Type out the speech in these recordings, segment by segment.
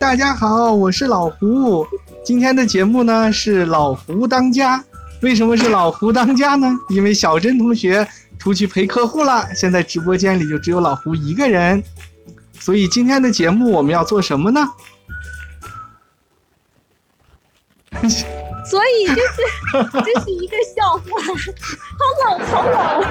大家好，我是老胡。今天的节目呢是老胡当家。为什么是老胡当家呢？因为小珍同学出去陪客户了，现在直播间里就只有老胡一个人。所以今天的节目我们要做什么呢？所以就是这是一个笑话，好冷好冷。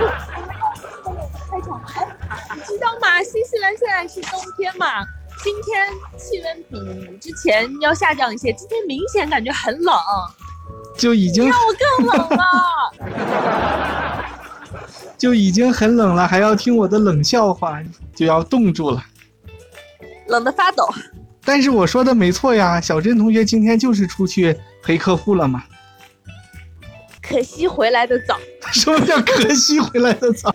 开场白，你知道吗？新西兰现在是冬天嘛？今天气温比之前要下降一些，今天明显感觉很冷，就已经让我更冷了，就已经很冷了，还要听我的冷笑话，就要冻住了，冷得发抖。但是我说的没错呀，小珍同学今天就是出去陪客户了嘛。可惜回来的早。什么叫可惜回来的早？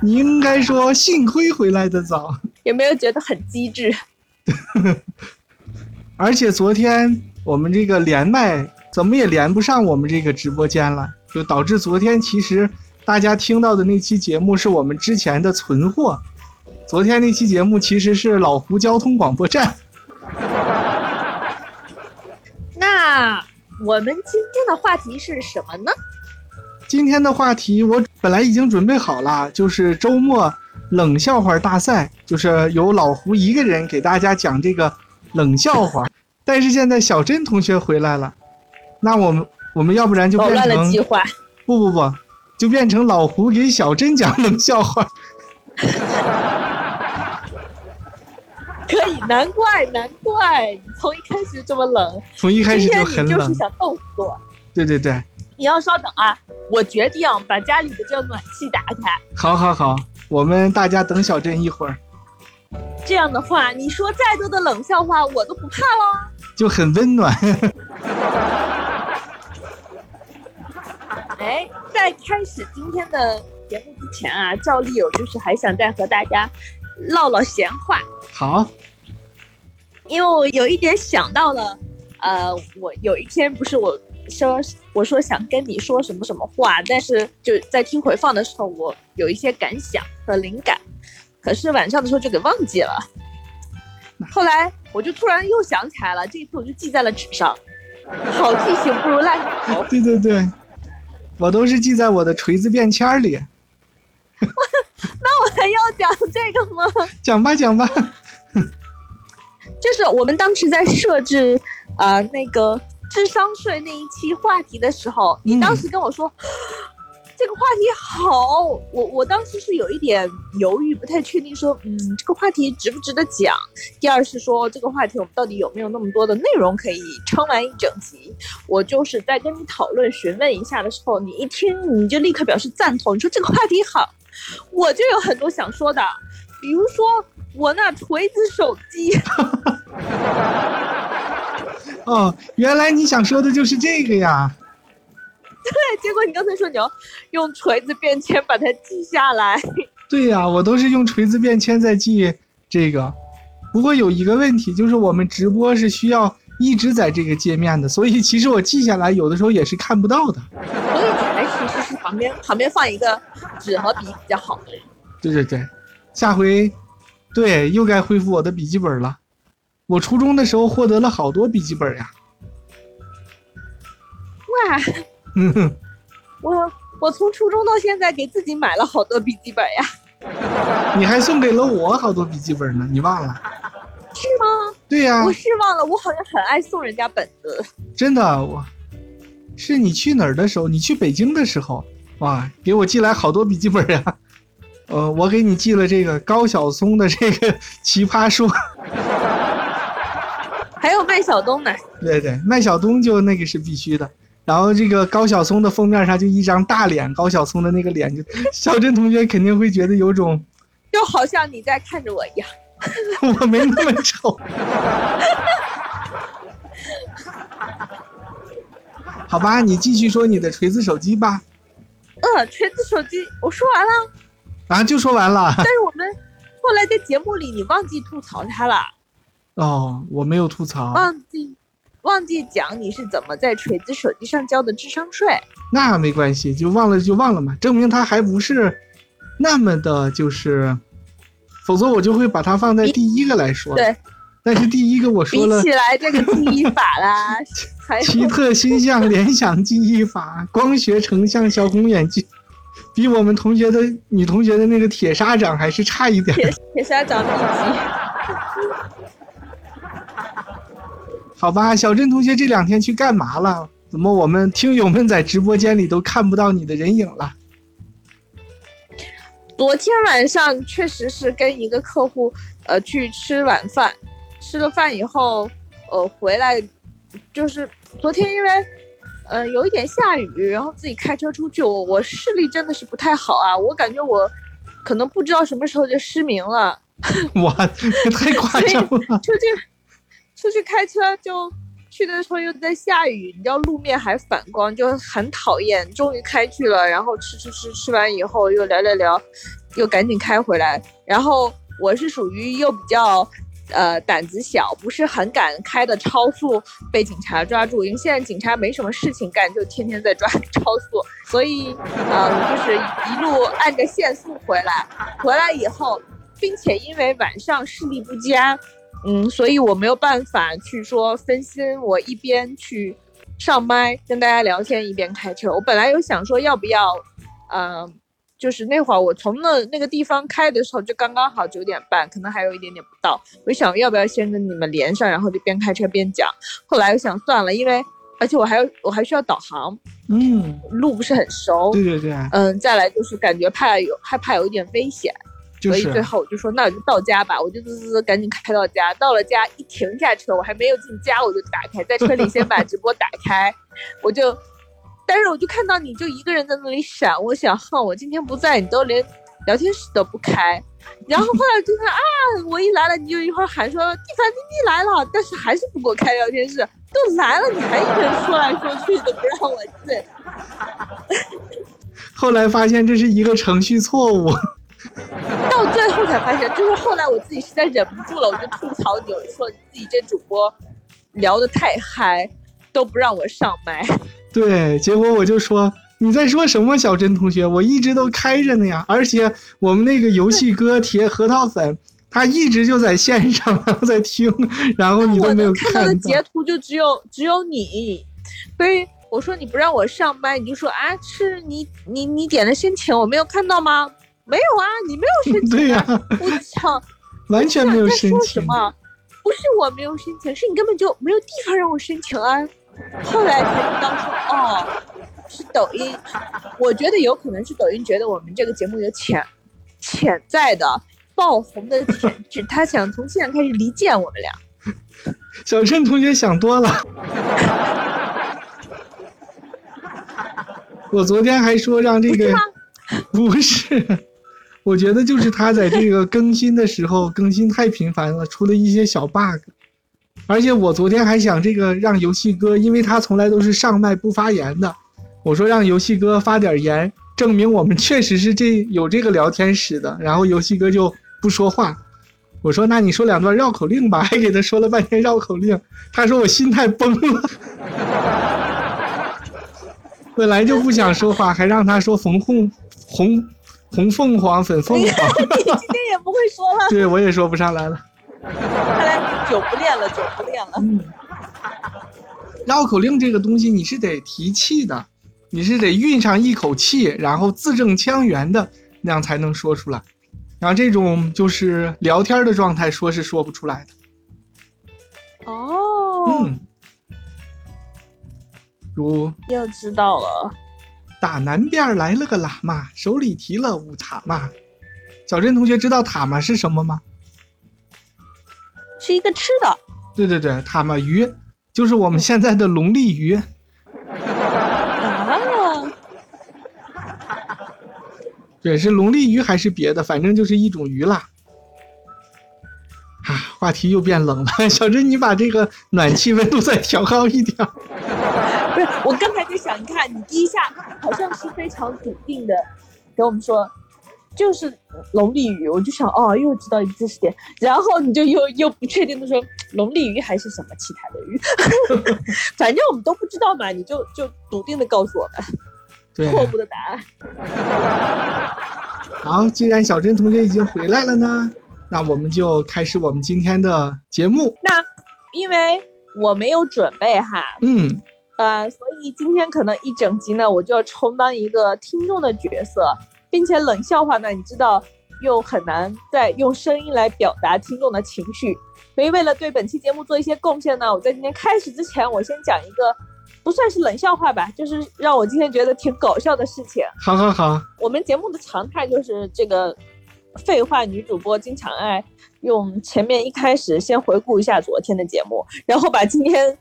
你应该说幸亏回来的早。有没有觉得很机智？而且昨天我们这个连麦怎么也连不上我们这个直播间了，就导致昨天其实大家听到的那期节目是我们之前的存货。昨天那期节目其实是老胡交通广播站。那我们今天的话题是什么呢？今天的话题我本来已经准备好了，就是周末冷笑话大赛，就是由老胡一个人给大家讲这个冷笑话。但是现在小珍同学回来了，那我们我们要不然就变成不不不，就变成老胡给小珍讲冷笑话。可以，难怪难怪，你从一开始这么冷，从一开始就很冷，就是想逗死我。对对对，你要稍等啊，我决定把家里的这暖气打开。好，好，好，我们大家等小镇一会儿。这样的话，你说再多的冷笑话，我都不怕喽。就很温暖。哎，在开始今天的节目之前啊，照例有就是还想再和大家唠唠闲话。好，因为我有一点想到了，呃，我有一天不是我说我说想跟你说什么什么话，但是就在听回放的时候，我有一些感想和灵感，可是晚上的时候就给忘记了。后来我就突然又想起来了，这一次我就记在了纸上。好记性不如赖活。对对对，我都是记在我的锤子便签里。那我还要讲这个吗？讲吧讲吧。就是我们当时在设置，呃，那个智商税那一期话题的时候，你当时跟我说，这个话题好，我我当时是有一点犹豫，不太确定，说，嗯，这个话题值不值得讲？第二是说，这个话题我们到底有没有那么多的内容可以撑完一整集？我就是在跟你讨论询问一下的时候，你一听你就立刻表示赞同，你说这个话题好，我就有很多想说的，比如说。我那锤子手机，哦，原来你想说的就是这个呀。对，结果你刚才说你要用锤子便签把它记下来。对呀，我都是用锤子便签在记这个。不过有一个问题，就是我们直播是需要一直在这个界面的，所以其实我记下来有的时候也是看不到的。所以你还其实是旁边旁边放一个纸和笔比较好。对对对，下回。对，又该恢复我的笔记本了。我初中的时候获得了好多笔记本呀。哇，我我从初中到现在给自己买了好多笔记本呀。你还送给了我好多笔记本呢，你忘了？是吗？对呀。我是忘了，我好像很爱送人家本子。真的，我是你去哪儿的时候？你去北京的时候，哇，给我寄来好多笔记本呀。呃，我给你寄了这个高晓松的这个奇葩说，还有麦小东呢。对对，麦小东就那个是必须的。然后这个高晓松的封面上就一张大脸，高晓松的那个脸，就小珍同学肯定会觉得有种，就好像你在看着我一样。我没那么丑。好吧，你继续说你的锤子手机吧。呃，锤子手机，我说完了。啊，就说完了。但是我们后来在节目里，你忘记吐槽他了。哦，我没有吐槽。忘记，忘记讲你是怎么在锤子手机上交的智商税。那没关系，就忘了就忘了嘛，证明他还不是那么的，就是否则我就会把它放在第一个来说。对，但是第一个我说了比起来这个记忆法啦，还奇特星象联想记忆法、光学成像小红眼镜，比我们同学的女同学的那个铁砂掌还是差一点。铁铁砂掌秘籍。好吧，小郑同学这两天去干嘛了？怎么我们听友们在直播间里都看不到你的人影了？昨天晚上确实是跟一个客户呃去吃晚饭，吃了饭以后呃回来，就是昨天因为呃有一点下雨，然后自己开车出去，我我视力真的是不太好啊，我感觉我可能不知道什么时候就失明了。哇，太夸张了！出去出去开车就去的时候又在下雨，你知道路面还反光，就很讨厌。终于开去了，然后吃吃吃，吃完以后又聊聊聊，又赶紧开回来。然后我是属于又比较呃胆子小，不是很敢开的超速被警察抓住，因为现在警察没什么事情干，就天天在抓 超速，所以呃就是一路按着限速回来。回来以后。并且因为晚上视力不佳，嗯，所以我没有办法去说分心，我一边去上麦跟大家聊天，一边开车。我本来有想说要不要，嗯，就是那会儿我从那那个地方开的时候就刚刚好九点半，可能还有一点点不到。我想要不要先跟你们连上，然后就边开车边讲。后来我想算了，因为而且我还要我还需要导航，嗯，路不是很熟，对对对，嗯，再来就是感觉怕有害怕有一点危险。就所以最后我就说，那我就到家吧，我就滋滋滋赶紧开到家。到了家一停下车，我还没有进家，我就打开，在车里先把直播打开，我就，但是我就看到你就一个人在那里闪，我想，哼，我今天不在，你都连聊天室都不开。然后后来就看啊，我一来了，你就一会儿喊说蒂凡妮妮来了，但是还是不给我开聊天室。都来了，你还一个人说来说去的不让我进。后来发现这是一个程序错误。到最后才发现，就是后来我自己实在忍不住了，我就吐槽你，我就说你自己这主播聊得太嗨，都不让我上麦。对，结果我就说你在说什么，小珍同学，我一直都开着呢呀，而且我们那个游戏哥铁核桃粉，他一直就在线上，然后在听，然后你都没有看到。的截图就只有只有你，所以我说你不让我上麦，你就说啊，是你你你点的申请，我没有看到吗？没有啊，你没有申请。对呀，我操，完全没有申请。什么？不是我没有申请，是你根本就没有地方让我申请啊。后来才知道说，哦，是抖音。我觉得有可能是抖音觉得我们这个节目有潜潜在的爆红的潜质，他想从现在开始离间我们俩。小陈同学想多了。我昨天还说让这个。不是，我觉得就是他在这个更新的时候更新太频繁了，出了一些小 bug。而且我昨天还想这个让游戏哥，因为他从来都是上麦不发言的，我说让游戏哥发点言，证明我们确实是这有这个聊天室的。然后游戏哥就不说话，我说那你说两段绕口令吧，还给他说了半天绕口令，他说我心态崩了。本来就不想说话，还让他说红红红红凤凰粉凤凰。你今天也不会说了。对，我也说不上来了。看来你久不练了，久不练了。嗯。绕口令这个东西，你是得提气的，你是得运上一口气，然后字正腔圆的那样才能说出来。然后这种就是聊天的状态，说是说不出来的。哦。嗯。如又知道了，打南边来了个喇嘛，手里提了五塔嘛。小珍同学知道塔嘛是什么吗？是一个吃的。对对对，塔嘛鱼就是我们现在的龙利鱼。啊。对，是龙利鱼还是别的？反正就是一种鱼啦。啊，话题又变冷了。小珍，你把这个暖气温度再调高一点。不是，我刚才在想，你看你第一下好像是非常笃定的跟我们说，就是龙利鱼，我就想哦，又知道一个知识点，然后你就又又不确定的说龙利鱼还是什么其他的鱼，反正我们都不知道嘛，你就就笃定的告诉我们错误的答案。好，既然小珍同学已经回来了呢，那我们就开始我们今天的节目。那因为我没有准备哈，嗯，呃，所以今天可能一整集呢，我就要充当一个听众的角色，并且冷笑话呢，你知道又很难再用声音来表达听众的情绪，所以为了对本期节目做一些贡献呢，我在今天开始之前，我先讲一个不算是冷笑话吧，就是让我今天觉得挺搞笑的事情。好好好，我们节目的常态就是这个废话女主播经常爱用前面一开始先回顾一下昨天的节目，然后把今天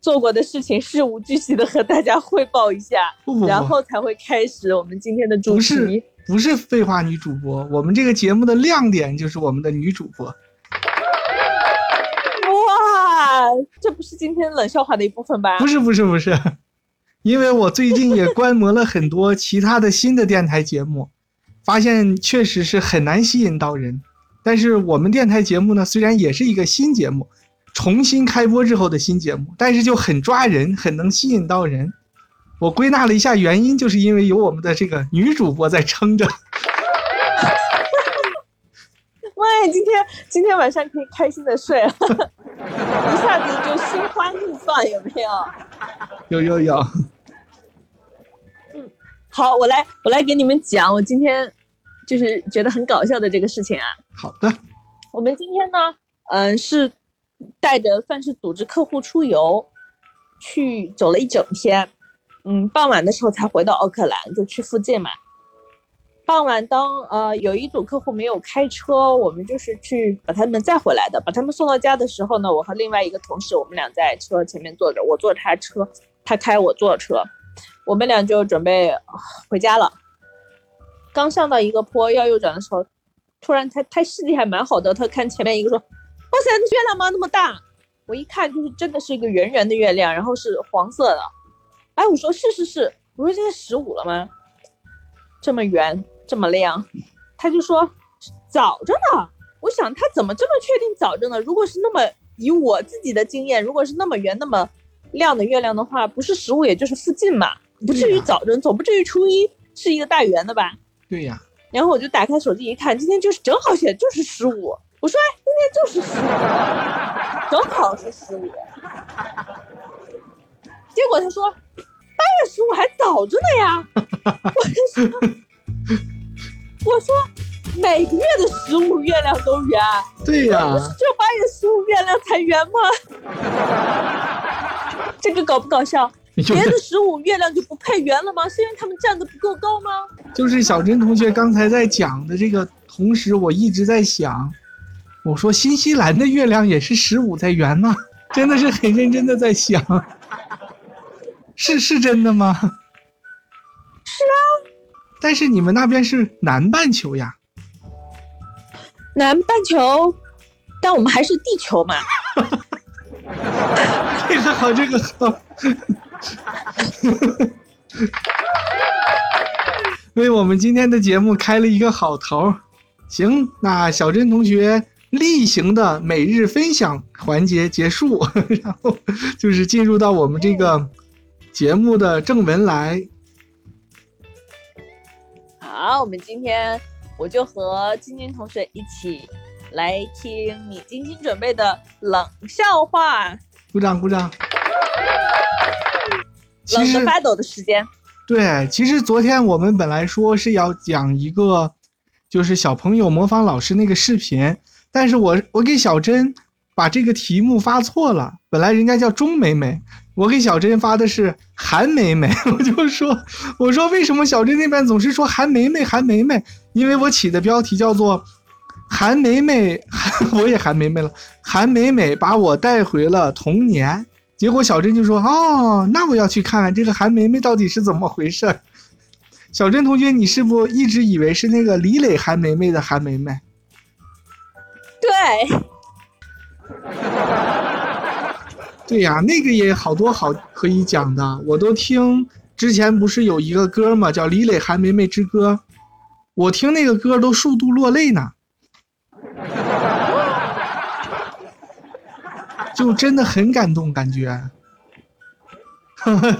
做过的事情事无巨细的和大家汇报一下，不不不然后才会开始我们今天的主不是题。不是废话女主播，我们这个节目的亮点就是我们的女主播。哇，这不是今天冷笑话的一部分吧？不是不是不是，因为我最近也观摩了很多其他的新的电台节目，发现确实是很难吸引到人。但是我们电台节目呢，虽然也是一个新节目，重新开播之后的新节目，但是就很抓人，很能吸引到人。我归纳了一下原因，就是因为有我们的这个女主播在撑着。喂，今天今天晚上可以开心的睡了，一下子就心花怒放，有没有？有有有，嗯好，我来我来给你们讲，我今天就是觉得很搞笑的这个事情啊。好的，我们今天呢，嗯、是带着算是组织客户出游，去走了一整天，嗯，傍晚的时候才回到奥克兰，就去附近嘛。傍晚当呃有一组客户没有开车，我们就是去把他们载回来的。把他们送到家的时候呢，我和另外一个同事，我们俩在车前面坐着，我坐他车，他开我坐车，我们俩就准备回家了。刚上到一个坡要右转的时候，突然他他视力还蛮好的，他看前面一个说：“哇塞，那月亮吗？那么大！”我一看就是真的是一个圆圆的月亮，然后是黄色的。哎，我说是是是，我说现在十五了吗？这么圆这么亮，他就说早着呢。我想他怎么这么确定早着呢？如果是那么以我自己的经验，如果是那么圆那么亮的月亮的话，不是十五也就是附近嘛，不至于早着，总不至于初一是一个大圆的吧？对呀，然后我就打开手机一看，今天就是正好写就是十五。我说就是十五，正好是十五。结果他说八月十五还早着呢呀。我就说，我说每个月的十五月亮都圆，对呀不，是只有八月十五月亮才圆吗？这个搞不搞笑？别的十五月亮就不配圆了吗？是因为他们站的不够高吗？就是小珍同学刚才在讲的这个同时，我一直在想，我说新西兰的月亮也是十五在圆吗？真的是很认真的在想，是是真的吗？是啊，但是你们那边是南半球呀，南半球，但我们还是地球嘛。这个好，这个好，为我们今天的节目开了一个好头儿。行，那小珍同学例行的每日分享环节结束，然后就是进入到我们这个节目的正文来。好，我们今天我就和晶晶同学一起来听你精心准备的冷笑话，鼓掌鼓掌。其实冷得发抖的时间。对，其实昨天我们本来说是要讲一个，就是小朋友模仿老师那个视频，但是我我给小珍把这个题目发错了，本来人家叫钟美美，我给小珍发的是韩美美，我就说我说为什么小珍那边总是说韩梅梅韩梅梅？因为我起的标题叫做韩梅梅，我也韩梅梅了，韩美美把我带回了童年。结果小珍就说：“哦，那我要去看看这个韩梅梅到底是怎么回事。”小珍同学，你是不一直以为是那个李磊韩梅梅的韩梅梅？对，对呀，那个也好多好可以讲的，我都听。之前不是有一个歌嘛，叫《李磊韩梅梅之歌》，我听那个歌都数度落泪呢，就真的很感动，感觉。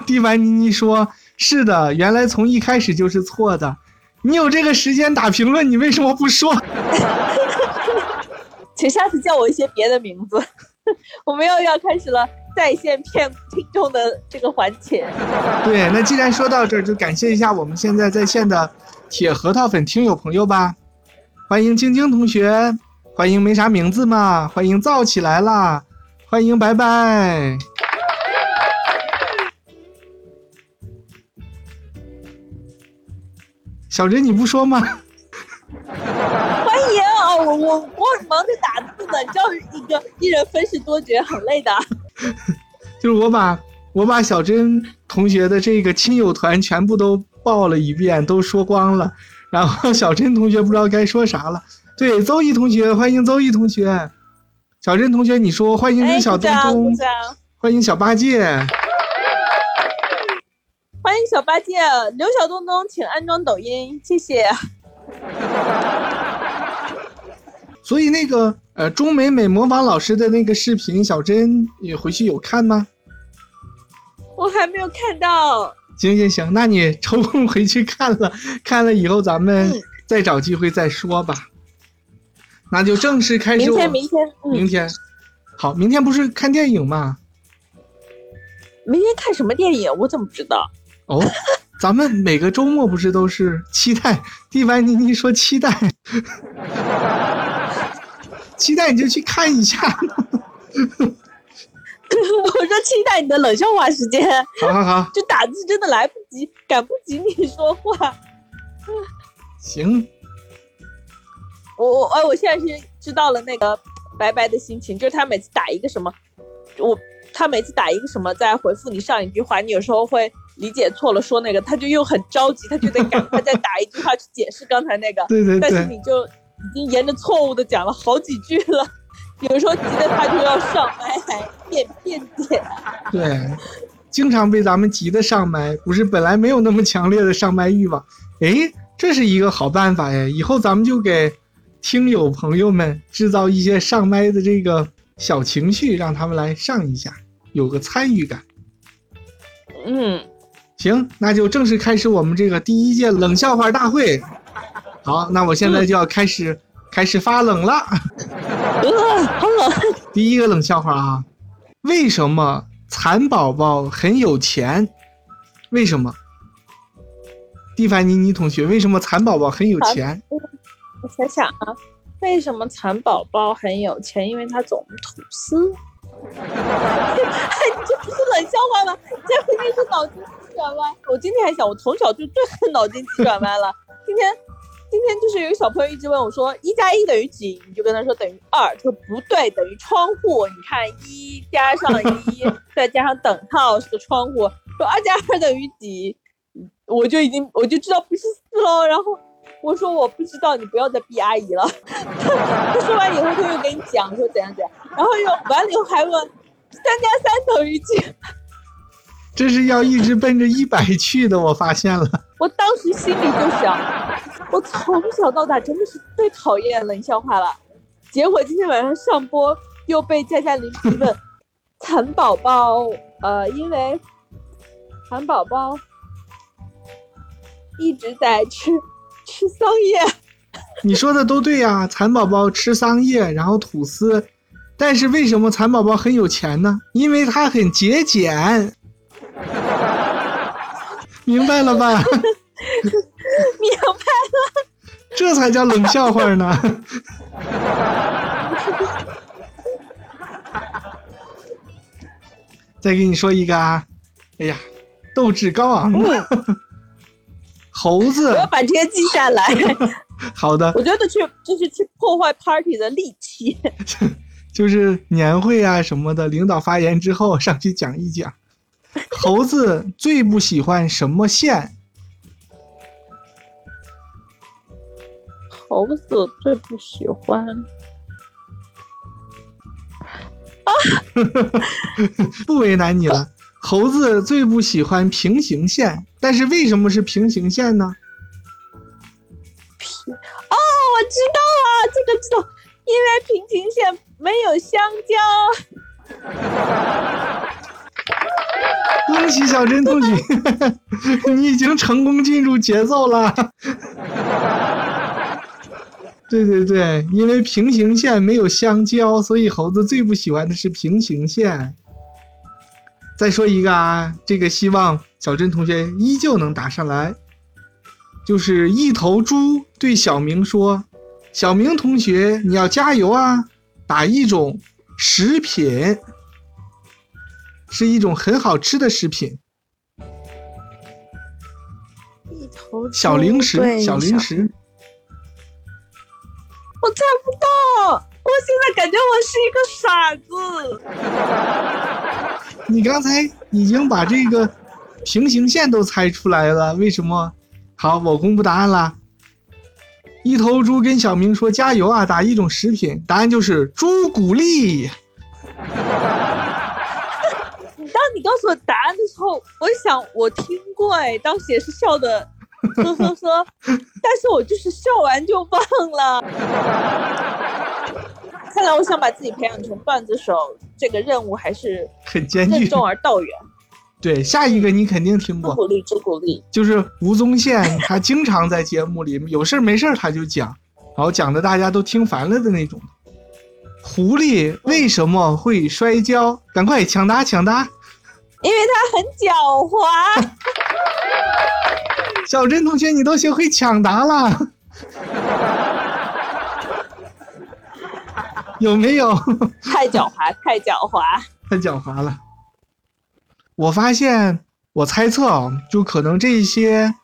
蒂凡尼尼说：“是的，原来从一开始就是错的。你有这个时间打评论，你为什么不说？” 请下次叫我一些别的名字。我们又要开始了在线骗听众的这个环节。对，那既然说到这儿，就感谢一下我们现在在线的铁核桃粉听友朋友吧。欢迎晶晶同学，欢迎没啥名字嘛，欢迎造起来啦，欢迎拜拜。小珍你不说吗？我我我忙着打字呢，你知道一个一人分饰多角很累的。就是我把我把小珍同学的这个亲友团全部都报了一遍，都说光了，然后小珍同学不知道该说啥了。对，邹毅同学，欢迎邹毅同学。小珍同学，你说欢迎刘小东东，欢迎小八戒，欢迎小八戒，刘小东东，请安装抖音，谢谢。所以那个呃，钟美美模仿老师的那个视频，小珍你回去有看吗？我还没有看到。行行行，那你抽空回去看了，看了以后咱们再找机会再说吧。那就正式开始。明天，明天，明天。好，明天不是看电影吗？明天看什么电影？我怎么知道？哦。咱们每个周末不是都是期待？蒂凡尼尼说期待，期待你就去看一下。我说期待你的冷笑话时间。好好好，就打字真的来不及，赶不及你说话。行，我我哎，我现在是知道了那个白白的心情，就是他每次打一个什么，我他每次打一个什么，在回复你上一句话，你有时候会。理解错了，说那个，他就又很着急，他就得赶快再打一句话去解释刚才那个。对对对。但是你就已经沿着错误的讲了好几句了，有时候急得他就要上麦还变变点。对，经常被咱们急得上麦，不是本来没有那么强烈的上麦欲望。哎，这是一个好办法呀！以后咱们就给听友朋友们制造一些上麦的这个小情绪，让他们来上一下，有个参与感。嗯。行，那就正式开始我们这个第一届冷笑话大会。好，那我现在就要开始开始发冷了。好冷。第一个冷笑话啊，为什么蚕宝宝很有钱？为什么？蒂凡尼尼同学，为什么蚕宝宝很有钱？我想想啊，为什么蚕宝宝很有钱？因为它总吐丝。这不是冷笑话吗？这肯定是脑筋急转弯。我今天还想，我从小就最恨脑筋急转弯了。今天，今天就是有个小朋友一直问我说：“一加一等于几？”你就跟他说等于二，他说不对，等于窗户。你看一加上一，再加上等号是个窗户。说二加二等于几？我就已经我就知道不是四喽。然后我说我不知道，你不要再逼阿姨了。他说完以后，他又给你讲说怎样怎样。然后又完了以后还问三加三等于几？这是要一直奔着一百去的，我发现了。我当时心里就想，我从小到大真的是最讨厌冷笑话了。结果今天晚上上播又被佳佳林提问，蚕宝宝，呃，因为蚕宝宝一直在吃吃桑叶。你说的都对呀，蚕宝宝吃桑叶，然后吐丝。但是为什么蚕宝宝很有钱呢？因为它很节俭，明白了吧？这才叫冷笑话呢。再给你说一个啊，哎呀，斗志高昂的猴子，我要把这些记下来。好的，我觉得去就是去破坏 party 的利器。就是年会啊什么的，领导发言之后上去讲一讲。猴子最不喜欢什么线？猴子最不喜欢啊！不为难你了。猴子最不喜欢平行线，但是为什么是平行线呢？平哦，我知道了，这个知道，因为平行线。没有香蕉，恭喜小珍同学 你已经成功进入节奏了。对对对，因为平行线没有相交，所以猴子最不喜欢的是平行线。再说一个啊，这个希望小珍同学依旧能答上来。就是一头猪对小明说：“小明同学，你要加油啊！打一种食品，是一种很好吃的食品，一头小零食，小零食。我猜不到，我现在感觉我是一个傻子。你刚才已经把这个平行线都猜出来了，为什么？好，我公布答案啦。一头猪跟小明说：“加油啊，打一种食品。”答案就是朱古力。当你告诉我答案的时候，我想我听过，哎，当时也是笑的，呵呵呵，但是我就是笑完就忘了。看来我想把自己培养成段子手，这个任务还是很艰巨。任重而道远。对，下一个你肯定听过，朱古力，朱古力，就是吴宗宪，他经常在节目里有事儿没事儿他就讲，然后讲的大家都听烦了的那种。狐狸为什么会摔跤？赶快抢答抢答！因为他很狡猾。小珍同学，你都学会抢答了，有没有？太狡猾，太狡猾。太狡猾了。我发现，我猜测啊，就可能这些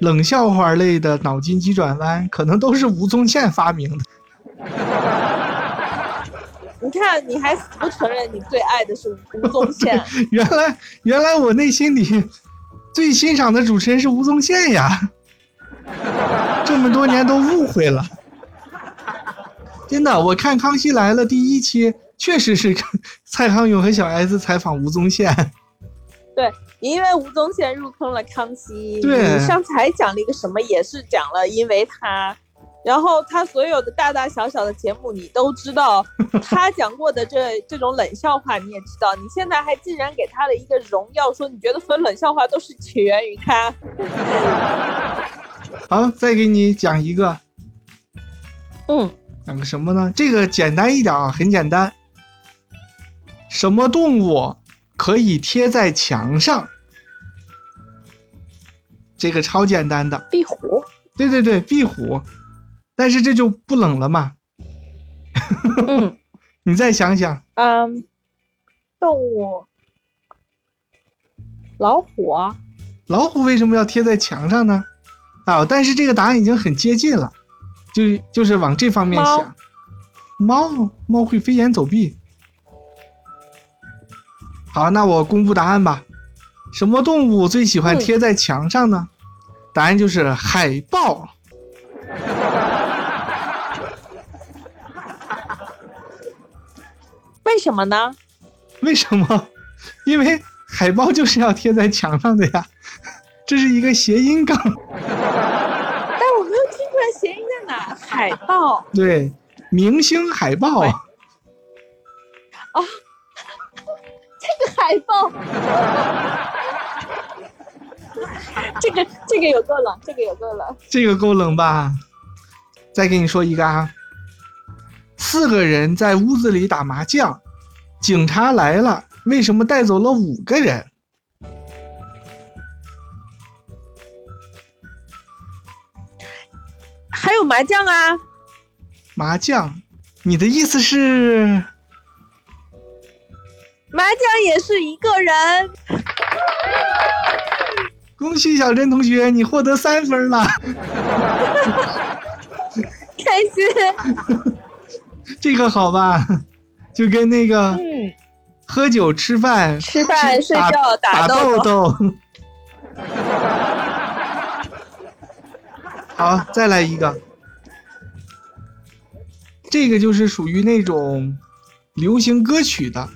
冷笑话类的脑筋急转弯，可能都是吴宗宪发明的。你看，你还死不承认你最爱的是吴宗宪。原来，原来我内心里最欣赏的主持人是吴宗宪呀！这么多年都误会了。真的，我看《康熙来了》第一期，确实是蔡康永和小 S 采访吴宗宪。对，因为吴宗宪入坑了康熙。对你上次还讲了一个什么，也是讲了因为他，然后他所有的大大小小的节目你都知道，他讲过的这这种冷笑话你也知道，你现在还竟然给他了一个荣耀，说你觉得所有冷笑话都是起源于他。好，再给你讲一个，嗯，讲个什么呢？这个简单一点啊，很简单。什么动物可以贴在墙上？这个超简单的。壁虎。对对对，壁虎。但是这就不冷了嘛？嗯 你再想想，嗯，动物。老虎啊。老虎为什么要贴在墙上呢？啊，但是这个答案已经很接近了，就就是往这方面想。猫猫会飞檐走壁。好，那我公布答案吧。什么动物最喜欢贴在墙上呢？答案就是海豹。为什么呢？为什么？因为海报就是要贴在墙上的呀，这是一个谐音梗。但我没有听出来谐音在哪。海报。对，明星海报。哦，这个海报，这个这个有够冷，这个有够冷。这个够冷吧？再给你说一个啊，四个人在屋子里打麻将，警察来了，为什么带走了五个人？还有麻将啊？麻将？你的意思是？麻将也是一个人。恭喜小珍同学，你获得三分了。开心。这个好吧？就跟那个嗯，喝酒、吃饭、吃饭、睡觉、打豆豆。好，再来一个。这个就是属于那种流行歌曲的，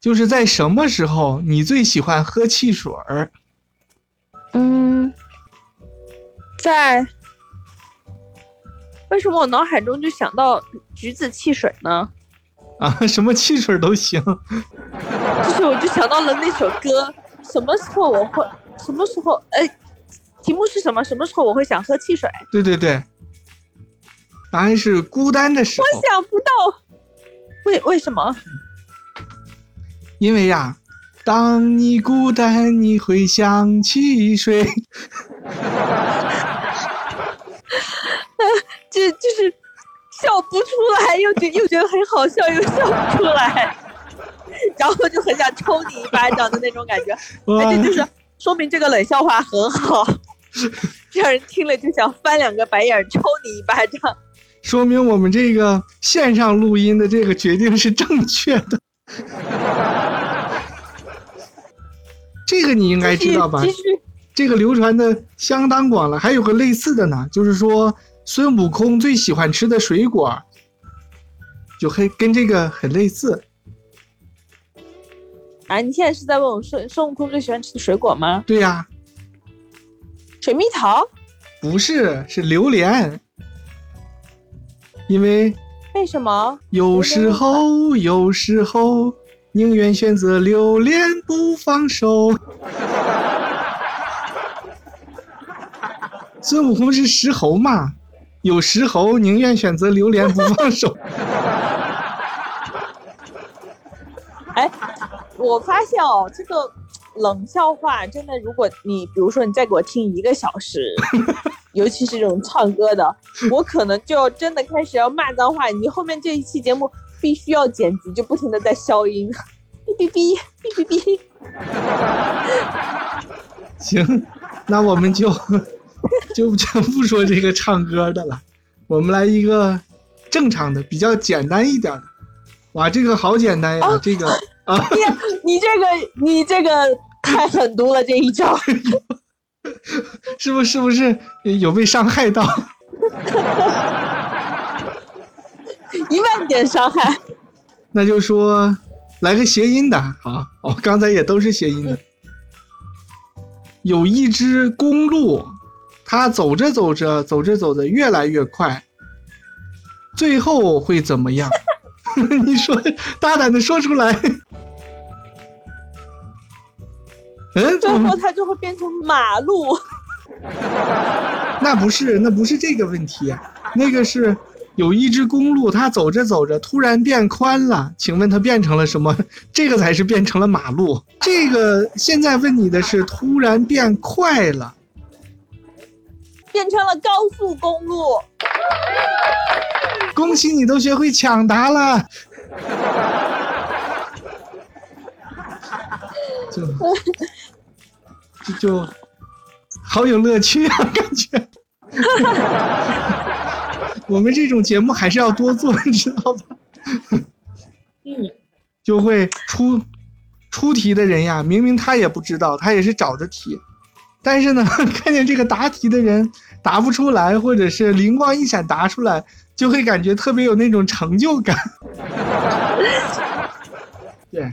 就是在什么时候你最喜欢喝汽水儿？嗯，在。为什么我脑海中就想到橘子汽水呢？啊，什么汽水都行。就是我就想到了那首歌，什么时候我会，什么时候，哎，题目是什么？什么时候我会想喝汽水？对对对。答案是孤单的时候。我想不到，为为什么？因为呀，当你孤单，你会想起谁？这就是笑不出来，又觉又觉得很好笑，又笑不出来，然后就很想抽你一巴掌的那种感觉。而且就是说明这个冷笑话很好，让人听了就想翻两个白眼，抽你一巴掌。说明我们这个线上录音的这个决定是正确的。这个你应该知道吧？这个流传的相当广了。还有个类似的呢，就是说孙悟空最喜欢吃的水果，就很跟这个很类似。啊，你现在是在问我孙孙悟空最喜欢吃的水果吗？对呀、水蜜桃？不是，是榴莲。因为为什么？有时候，有时候宁愿选择榴莲不放手。孙悟空是石猴嘛？有石猴宁愿选择榴莲不放手。哎，我发现哦，这个冷笑话真的，如果你比如说你再给我听一个小时，尤其是这种唱歌的，我可能就真的开始要骂脏话。你后面这一期节目必须要剪辑，就不停的在消音，哔哔哔哔哔哔。行，那我们就 就就不说这个唱歌的了，我们来一个正常的，比较简单一点的。哇，这个好简单呀！哦这个 啊，你你这个你这个太狠毒了，这一招。是不是不是有被伤害到？一万点伤害。那就说来个谐音的，好哦，刚才也都是谐音的。有一只公鹿，它走着走着，走着走着越来越快，最后会怎么样？你说，大胆的说出来。嗯，最后它就会变成马路。那不是，那不是这个问题，那个是有一只公路，它走着走着突然变宽了，请问它变成了什么？这个才是变成了马路。这个现在问你的是突然变快了，变成了高速公路。恭喜你都学会抢答了。就就就好有乐趣啊，感觉。我们这种节目还是要多做，你知道吧？嗯，就会出出题的人呀，明明他也不知道，他也是找着题，但是呢，看见这个答题的人答不出来，或者是灵光一闪答出来，就会感觉特别有那种成就感。对，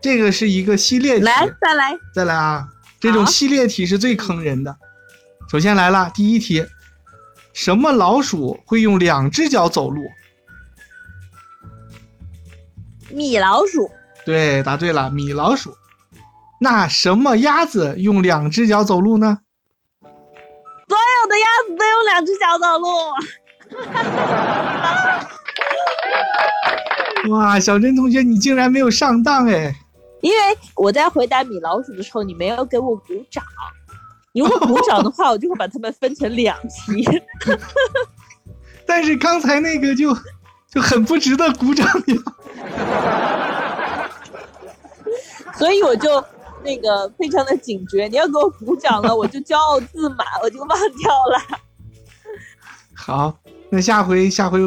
这个是一个系列题。来，再来。再来啊，这种系列题是最坑人的。首先来了第一题，什么老鼠会用两只脚走路？米老鼠。对，答对了，米老鼠。那什么鸭子用两只脚走路呢？所有的鸭子都用两只脚走路。哇，小珍同学，你竟然没有上当哎！因为我在回答米老鼠的时候，你没有给我鼓掌。你如果鼓掌的话，我就会把它们分成两题。但是刚才那个就就很不值得鼓掌呀。所以我就那个非常的警觉。你要给我鼓掌了，我就骄傲自满，我就忘掉了。好，那下回下回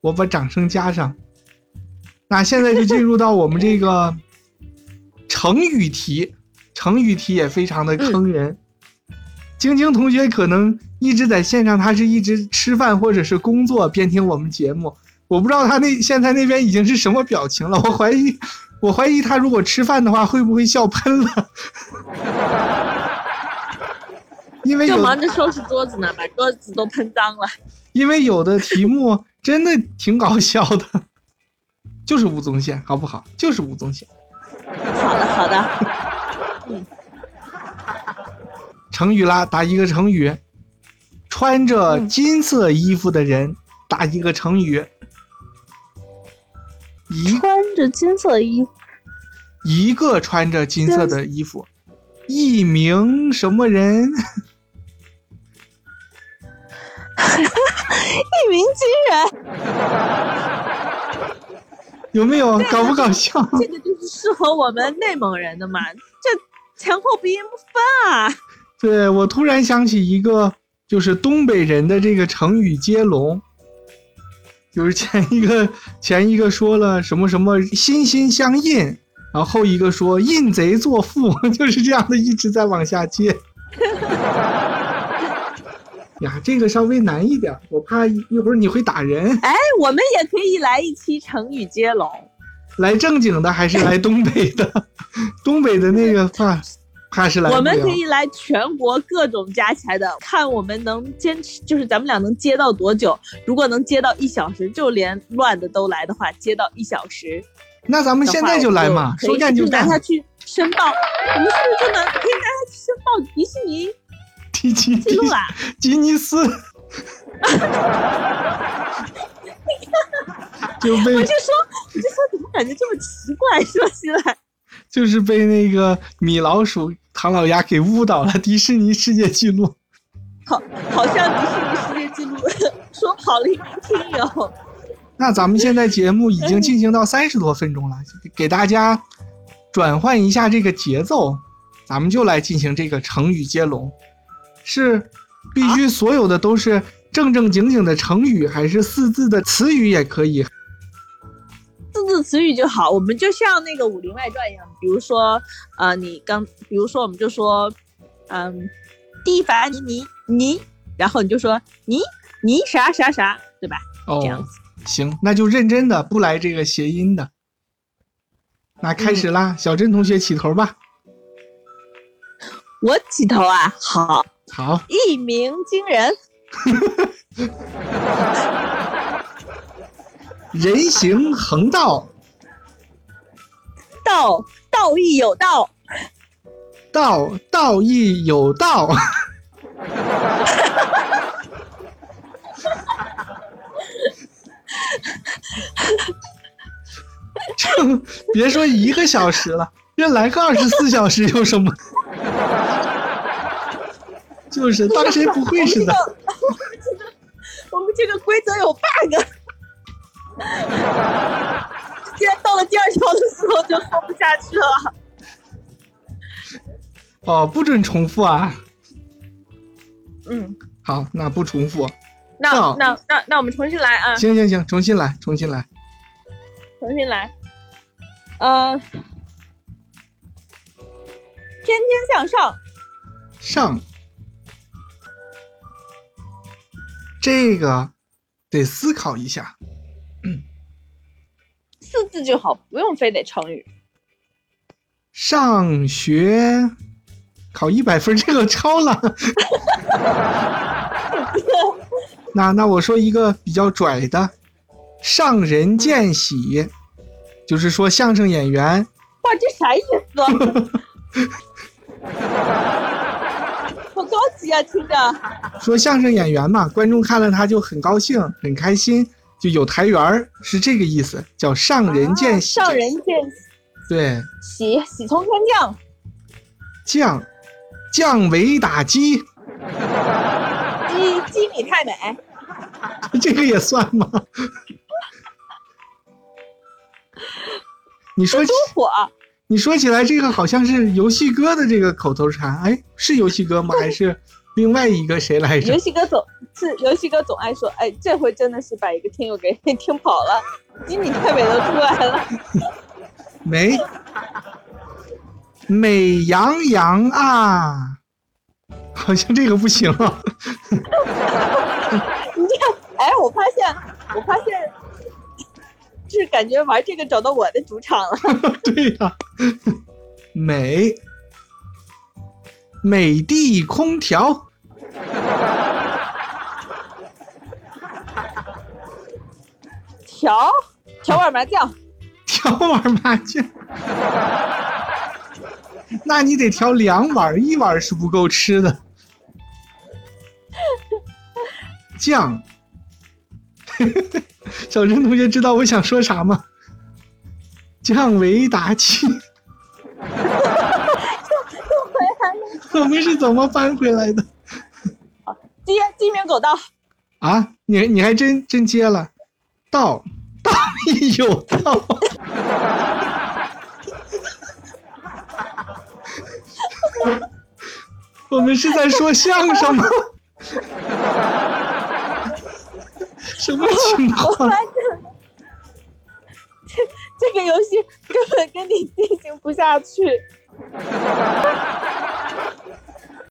我把掌声加上。那现在就进入到我们这个成语题，成语题也非常的坑人。晶晶同学可能一直在线上，他是一直吃饭或者是工作边听我们节目。我不知道他那现在那边已经是什么表情了，我怀疑，我怀疑他如果吃饭的话会不会笑喷了？因为有就忙着收拾桌子呢，把桌子都喷脏了。因为有的题目真的挺搞笑的，就是吴宗宪，好不好？就是吴宗宪。好的，好的。嗯成语啦，打一个成语。穿着金色衣服的人打一个成语。一穿着金色衣服，一个穿着金色的衣服，一名什么人？一鸣惊人，有没有搞不搞笑？这个就是适合我们内蒙人的嘛，这前后鼻音不分啊。对我突然想起一个，就是东北人的这个成语接龙，就是前一个前一个说了什么什么心心相印，然后后一个说印贼作父，就是这样的，一直在往下接。呀，这个稍微难一点，我怕一一会儿你会打人。哎，我们也可以来一期成语接龙，来正经的还是来东北的？东北的那个怕来。我们可以来全国各种加起来的，看我们能坚持，就是咱们俩能接到多久。如果能接到一小时，就连乱的都来的话，接到一小时，那咱们现在就来嘛，说干就干。拿他去申报，我们是不是就能可以拿他去申报迪士尼？吉吉记录啊，吉尼斯，就被我就说，我就说，怎么感觉这么奇怪？说起来，就是被那个米老鼠、唐老鸭给误导了，迪士尼世界纪录，好，好像迪士尼世界纪录，说跑了一名听友。那咱们现在节目已经进行到三十多分钟了，给大家转换一下这个节奏，咱们就来进行这个成语接龙。是必须所有的都是正正经经的成语，还是四字的词语也可以？四字词语就好。我们就像那个《武林外传》一样，比如说，呃，你刚，比如说，我们就说，嗯，蒂凡尼尼尼，然后你就说你你啥啥啥，对吧？哦，这样子。行，那就认真的，不来这个谐音的。那开始啦，小珍同学起头吧。我起头啊，好。好，一鸣惊人，人行横道，道道义有道，道道义有道，这别说一个小时了，这来个二十四小时有什么？就是当谁不会似的。我们这个规则有 bug，既然到了第二条的时候就说不下去了。哦，不准重复啊！嗯，好，那不重复。那那那那我们重新来啊！行行行，重新来，重新来，重新来。呃，天天向上，上。这个得思考一下，嗯，四字就好，不用非得成语。上学考一百分，这个超了。那那我说一个比较拽的，上人见喜，就是说相声演员。哇，这啥意思？好高级啊！听着，说相声演员嘛，观众看了他就很高兴、很开心，就有台缘儿，是这个意思，叫上人见喜。上人见喜，对，喜喜从天降，降降维打击，鸡鸡米太美，这个也算吗？你说起火。你说起来，这个好像是游戏哥的这个口头禅，哎，是游戏哥吗？还是另外一个谁来着？游戏哥总是游戏哥总爱说，哎，这回真的是把一个听友给 听跑了，金米太美都出来了。美美羊羊啊，好像这个不行啊。你看，哎，我发现，我发现。就是感觉玩这个找到我的主场了。对呀，美美的空调，条条玩麻酱，调碗麻酱，那你得调两碗，一碗是不够吃的。酱 小陈同学知道我想说啥吗？降维打击。又回来了，我们是怎么翻回来的接鸡鸣狗盗，啊？你你还真真接了，道道义有道。我们是在说相声吗？什么情况？这这个游戏根本跟你进行不下去。